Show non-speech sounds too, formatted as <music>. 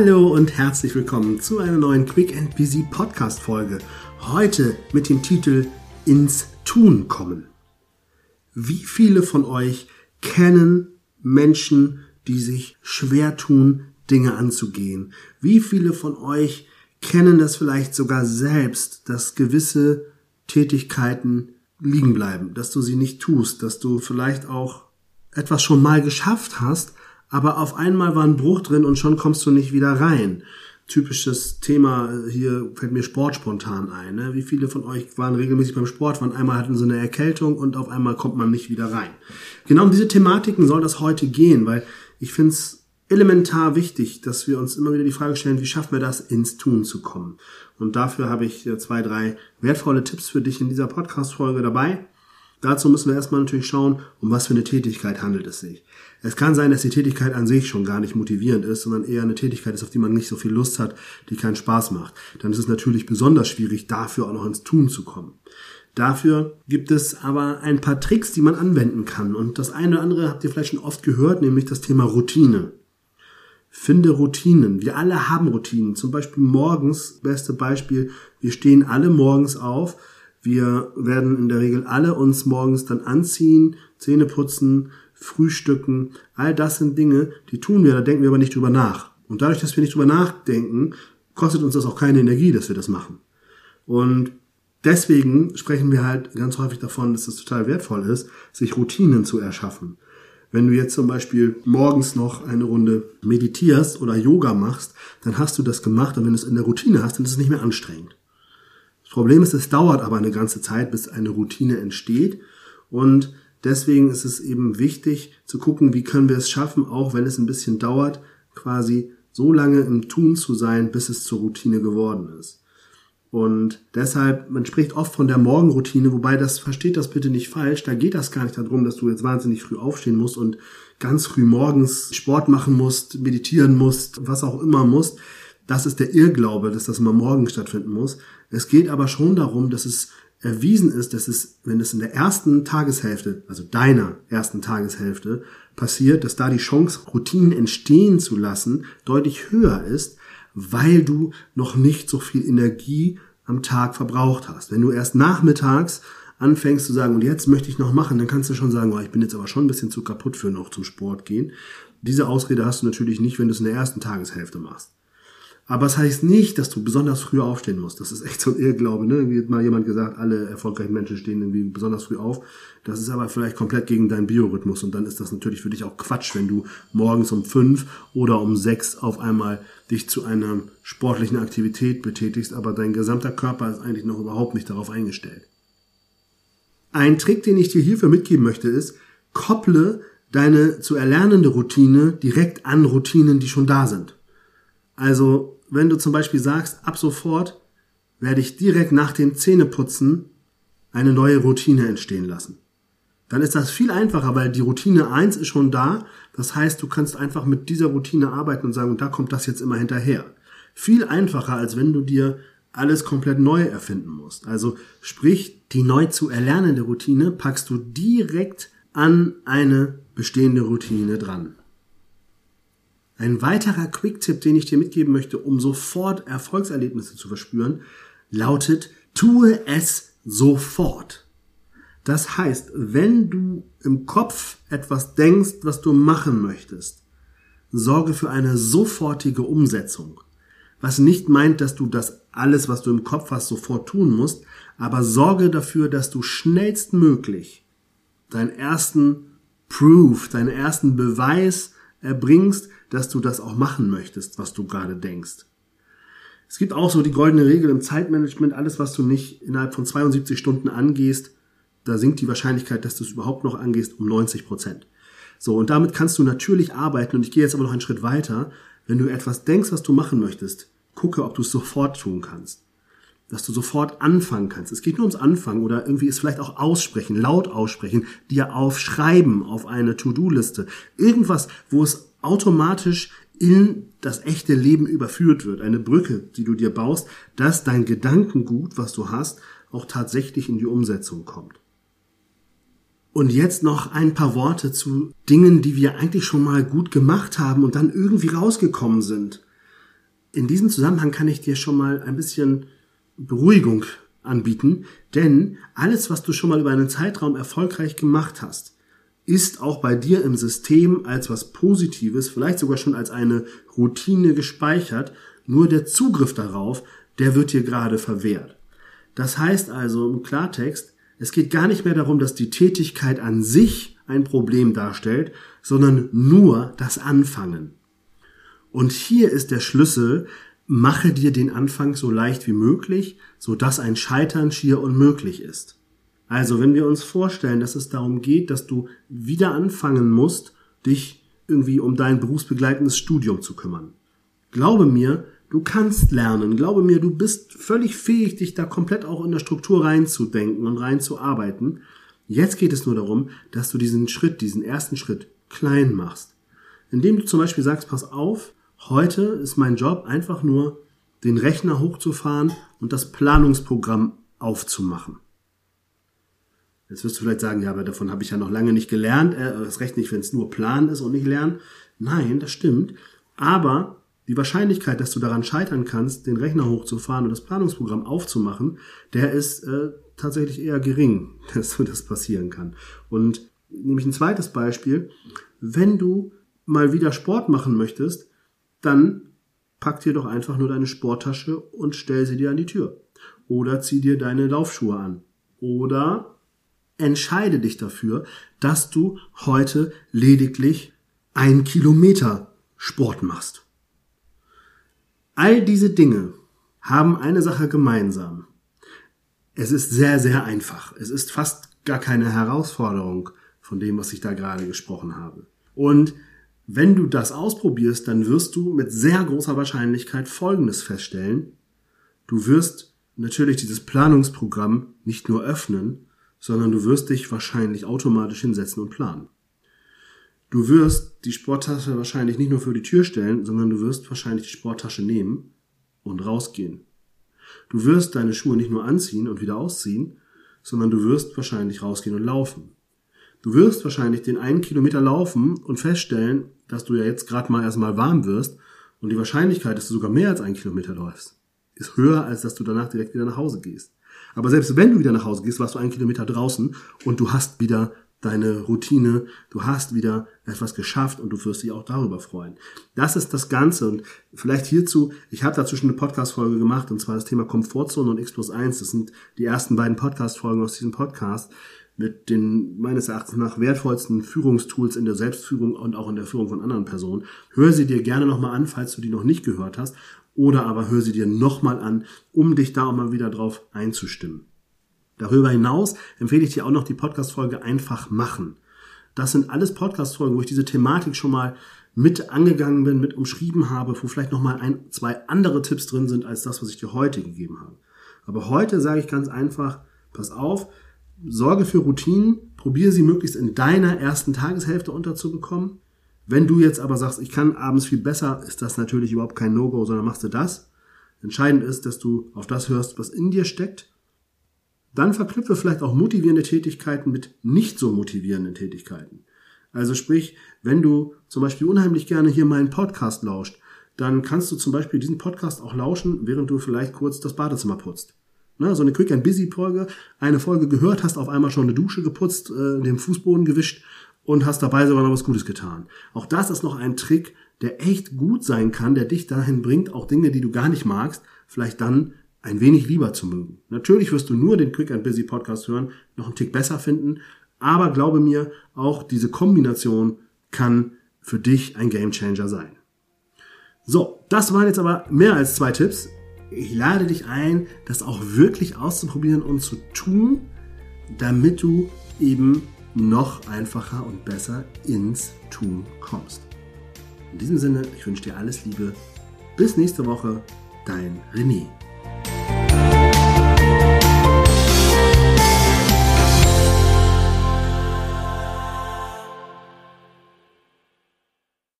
Hallo und herzlich willkommen zu einer neuen Quick and Busy Podcast Folge. Heute mit dem Titel Ins Tun kommen. Wie viele von euch kennen Menschen, die sich schwer tun, Dinge anzugehen? Wie viele von euch kennen das vielleicht sogar selbst, dass gewisse Tätigkeiten liegen bleiben, dass du sie nicht tust, dass du vielleicht auch etwas schon mal geschafft hast, aber auf einmal war ein Bruch drin und schon kommst du nicht wieder rein. Typisches Thema äh, hier fällt mir Sport spontan ein. Ne? Wie viele von euch waren regelmäßig beim Sport, waren einmal hatten so eine Erkältung und auf einmal kommt man nicht wieder rein. Genau um diese Thematiken soll das heute gehen, weil ich finde es elementar wichtig, dass wir uns immer wieder die Frage stellen, wie schaffen wir das, ins Tun zu kommen. Und dafür habe ich zwei, drei wertvolle Tipps für dich in dieser Podcast-Folge dabei. Dazu müssen wir erstmal natürlich schauen, um was für eine Tätigkeit handelt es sich. Es kann sein, dass die Tätigkeit an sich schon gar nicht motivierend ist, sondern eher eine Tätigkeit ist, auf die man nicht so viel Lust hat, die keinen Spaß macht. Dann ist es natürlich besonders schwierig, dafür auch noch ins Tun zu kommen. Dafür gibt es aber ein paar Tricks, die man anwenden kann. Und das eine oder andere habt ihr vielleicht schon oft gehört, nämlich das Thema Routine. Finde Routinen. Wir alle haben Routinen. Zum Beispiel morgens, beste Beispiel, wir stehen alle morgens auf. Wir werden in der Regel alle uns morgens dann anziehen, Zähne putzen, frühstücken. All das sind Dinge, die tun wir, da denken wir aber nicht drüber nach. Und dadurch, dass wir nicht drüber nachdenken, kostet uns das auch keine Energie, dass wir das machen. Und deswegen sprechen wir halt ganz häufig davon, dass es total wertvoll ist, sich Routinen zu erschaffen. Wenn du jetzt zum Beispiel morgens noch eine Runde meditierst oder Yoga machst, dann hast du das gemacht und wenn du es in der Routine hast, dann ist es nicht mehr anstrengend. Das Problem ist, es dauert aber eine ganze Zeit, bis eine Routine entsteht und deswegen ist es eben wichtig zu gucken, wie können wir es schaffen, auch wenn es ein bisschen dauert, quasi so lange im Tun zu sein, bis es zur Routine geworden ist. Und deshalb, man spricht oft von der Morgenroutine, wobei das versteht das bitte nicht falsch. Da geht das gar nicht darum, dass du jetzt wahnsinnig früh aufstehen musst und ganz früh morgens Sport machen musst, meditieren musst, was auch immer musst. Das ist der Irrglaube, dass das immer morgens stattfinden muss. Es geht aber schon darum, dass es erwiesen ist, dass es, wenn es in der ersten Tageshälfte, also deiner ersten Tageshälfte, passiert, dass da die Chance, Routinen entstehen zu lassen, deutlich höher ist, weil du noch nicht so viel Energie am Tag verbraucht hast. Wenn du erst nachmittags anfängst zu sagen, und jetzt möchte ich noch machen, dann kannst du schon sagen, oh, ich bin jetzt aber schon ein bisschen zu kaputt für noch zum Sport gehen. Diese Ausrede hast du natürlich nicht, wenn du es in der ersten Tageshälfte machst. Aber es das heißt nicht, dass du besonders früh aufstehen musst. Das ist echt so ein Irrglaube. Ne? Wie hat mal jemand gesagt, alle erfolgreichen Menschen stehen irgendwie besonders früh auf. Das ist aber vielleicht komplett gegen deinen Biorhythmus. Und dann ist das natürlich für dich auch Quatsch, wenn du morgens um fünf oder um sechs auf einmal dich zu einer sportlichen Aktivität betätigst, aber dein gesamter Körper ist eigentlich noch überhaupt nicht darauf eingestellt. Ein Trick, den ich dir hierfür mitgeben möchte, ist, kopple deine zu erlernende Routine direkt an Routinen, die schon da sind. Also wenn du zum Beispiel sagst, ab sofort werde ich direkt nach dem Zähneputzen eine neue Routine entstehen lassen. Dann ist das viel einfacher, weil die Routine 1 ist schon da. Das heißt, du kannst einfach mit dieser Routine arbeiten und sagen, und da kommt das jetzt immer hinterher. Viel einfacher, als wenn du dir alles komplett neu erfinden musst. Also sprich, die neu zu erlernende Routine packst du direkt an eine bestehende Routine dran. Ein weiterer Quick-Tipp, den ich dir mitgeben möchte, um sofort Erfolgserlebnisse zu verspüren, lautet, tue es sofort. Das heißt, wenn du im Kopf etwas denkst, was du machen möchtest, sorge für eine sofortige Umsetzung. Was nicht meint, dass du das alles, was du im Kopf hast, sofort tun musst, aber sorge dafür, dass du schnellstmöglich deinen ersten Proof, deinen ersten Beweis erbringst, dass du das auch machen möchtest, was du gerade denkst. Es gibt auch so die goldene Regel im Zeitmanagement, alles was du nicht innerhalb von 72 Stunden angehst, da sinkt die Wahrscheinlichkeit, dass du es überhaupt noch angehst, um 90 Prozent. So, und damit kannst du natürlich arbeiten und ich gehe jetzt aber noch einen Schritt weiter. Wenn du etwas denkst, was du machen möchtest, gucke, ob du es sofort tun kannst. Dass du sofort anfangen kannst. Es geht nur ums Anfangen oder irgendwie es vielleicht auch aussprechen, laut aussprechen, dir aufschreiben auf eine To-Do-Liste. Irgendwas, wo es automatisch in das echte Leben überführt wird. Eine Brücke, die du dir baust, dass dein Gedankengut, was du hast, auch tatsächlich in die Umsetzung kommt. Und jetzt noch ein paar Worte zu Dingen, die wir eigentlich schon mal gut gemacht haben und dann irgendwie rausgekommen sind. in diesem Zusammenhang kann ich dir schon mal ein bisschen Beruhigung anbieten, denn alles, was du schon mal über einen Zeitraum erfolgreich gemacht hast, ist auch bei dir im System als was Positives, vielleicht sogar schon als eine Routine gespeichert, nur der Zugriff darauf, der wird dir gerade verwehrt. Das heißt also im Klartext, es geht gar nicht mehr darum, dass die Tätigkeit an sich ein Problem darstellt, sondern nur das Anfangen. Und hier ist der Schlüssel, mache dir den Anfang so leicht wie möglich, so dass ein Scheitern schier unmöglich ist. Also, wenn wir uns vorstellen, dass es darum geht, dass du wieder anfangen musst, dich irgendwie um dein berufsbegleitendes Studium zu kümmern. Glaube mir, du kannst lernen. Glaube mir, du bist völlig fähig, dich da komplett auch in der Struktur reinzudenken und reinzuarbeiten. Jetzt geht es nur darum, dass du diesen Schritt, diesen ersten Schritt klein machst. Indem du zum Beispiel sagst, pass auf, heute ist mein Job einfach nur, den Rechner hochzufahren und das Planungsprogramm aufzumachen. Jetzt wirst du vielleicht sagen, ja, aber davon habe ich ja noch lange nicht gelernt. Äh, das recht nicht, wenn es nur Plan ist und nicht Lernen. Nein, das stimmt. Aber die Wahrscheinlichkeit, dass du daran scheitern kannst, den Rechner hochzufahren und das Planungsprogramm aufzumachen, der ist äh, tatsächlich eher gering, <laughs> dass das passieren kann. Und nämlich ein zweites Beispiel, wenn du mal wieder Sport machen möchtest, dann pack dir doch einfach nur deine Sporttasche und stell sie dir an die Tür. Oder zieh dir deine Laufschuhe an. Oder entscheide dich dafür, dass du heute lediglich ein Kilometer Sport machst. All diese Dinge haben eine Sache gemeinsam. Es ist sehr, sehr einfach. Es ist fast gar keine Herausforderung von dem, was ich da gerade gesprochen habe. Und wenn du das ausprobierst, dann wirst du mit sehr großer Wahrscheinlichkeit Folgendes feststellen. Du wirst natürlich dieses Planungsprogramm nicht nur öffnen, sondern du wirst dich wahrscheinlich automatisch hinsetzen und planen. Du wirst die Sporttasche wahrscheinlich nicht nur für die Tür stellen, sondern du wirst wahrscheinlich die Sporttasche nehmen und rausgehen. Du wirst deine Schuhe nicht nur anziehen und wieder ausziehen, sondern du wirst wahrscheinlich rausgehen und laufen. Du wirst wahrscheinlich den einen Kilometer laufen und feststellen, dass du ja jetzt gerade mal erstmal warm wirst und die Wahrscheinlichkeit, dass du sogar mehr als einen Kilometer läufst, ist höher, als dass du danach direkt wieder nach Hause gehst. Aber selbst wenn du wieder nach Hause gehst, warst du einen Kilometer draußen und du hast wieder deine Routine, du hast wieder etwas geschafft und du wirst dich auch darüber freuen. Das ist das Ganze und vielleicht hierzu, ich habe dazu schon eine Podcast-Folge gemacht und zwar das Thema Komfortzone und X plus 1. Das sind die ersten beiden Podcast-Folgen aus diesem Podcast mit den meines Erachtens nach wertvollsten Führungstools in der Selbstführung und auch in der Führung von anderen Personen. Hör sie dir gerne nochmal an, falls du die noch nicht gehört hast oder aber hör sie dir nochmal an, um dich da auch mal wieder drauf einzustimmen. Darüber hinaus empfehle ich dir auch noch die Podcast-Folge Einfach machen. Das sind alles Podcast-Folgen, wo ich diese Thematik schon mal mit angegangen bin, mit umschrieben habe, wo vielleicht nochmal ein, zwei andere Tipps drin sind als das, was ich dir heute gegeben habe. Aber heute sage ich ganz einfach, pass auf, sorge für Routinen, probiere sie möglichst in deiner ersten Tageshälfte unterzubekommen wenn du jetzt aber sagst, ich kann abends viel besser, ist das natürlich überhaupt kein No-Go, sondern machst du das. Entscheidend ist, dass du auf das hörst, was in dir steckt. Dann verknüpfe vielleicht auch motivierende Tätigkeiten mit nicht so motivierenden Tätigkeiten. Also sprich, wenn du zum Beispiel unheimlich gerne hier meinen Podcast lauscht, dann kannst du zum Beispiel diesen Podcast auch lauschen, während du vielleicht kurz das Badezimmer putzt. Na, so eine Quick and Busy Folge, eine Folge gehört, hast auf einmal schon eine Dusche geputzt, äh, den Fußboden gewischt und hast dabei sogar noch was Gutes getan. Auch das ist noch ein Trick, der echt gut sein kann, der dich dahin bringt, auch Dinge, die du gar nicht magst, vielleicht dann ein wenig lieber zu mögen. Natürlich wirst du nur den Quick and Busy Podcast hören, noch einen Tick besser finden, aber glaube mir, auch diese Kombination kann für dich ein Gamechanger sein. So, das waren jetzt aber mehr als zwei Tipps. Ich lade dich ein, das auch wirklich auszuprobieren und zu tun, damit du eben noch einfacher und besser ins Tun kommst. In diesem Sinne, ich wünsche dir alles Liebe. Bis nächste Woche, dein René.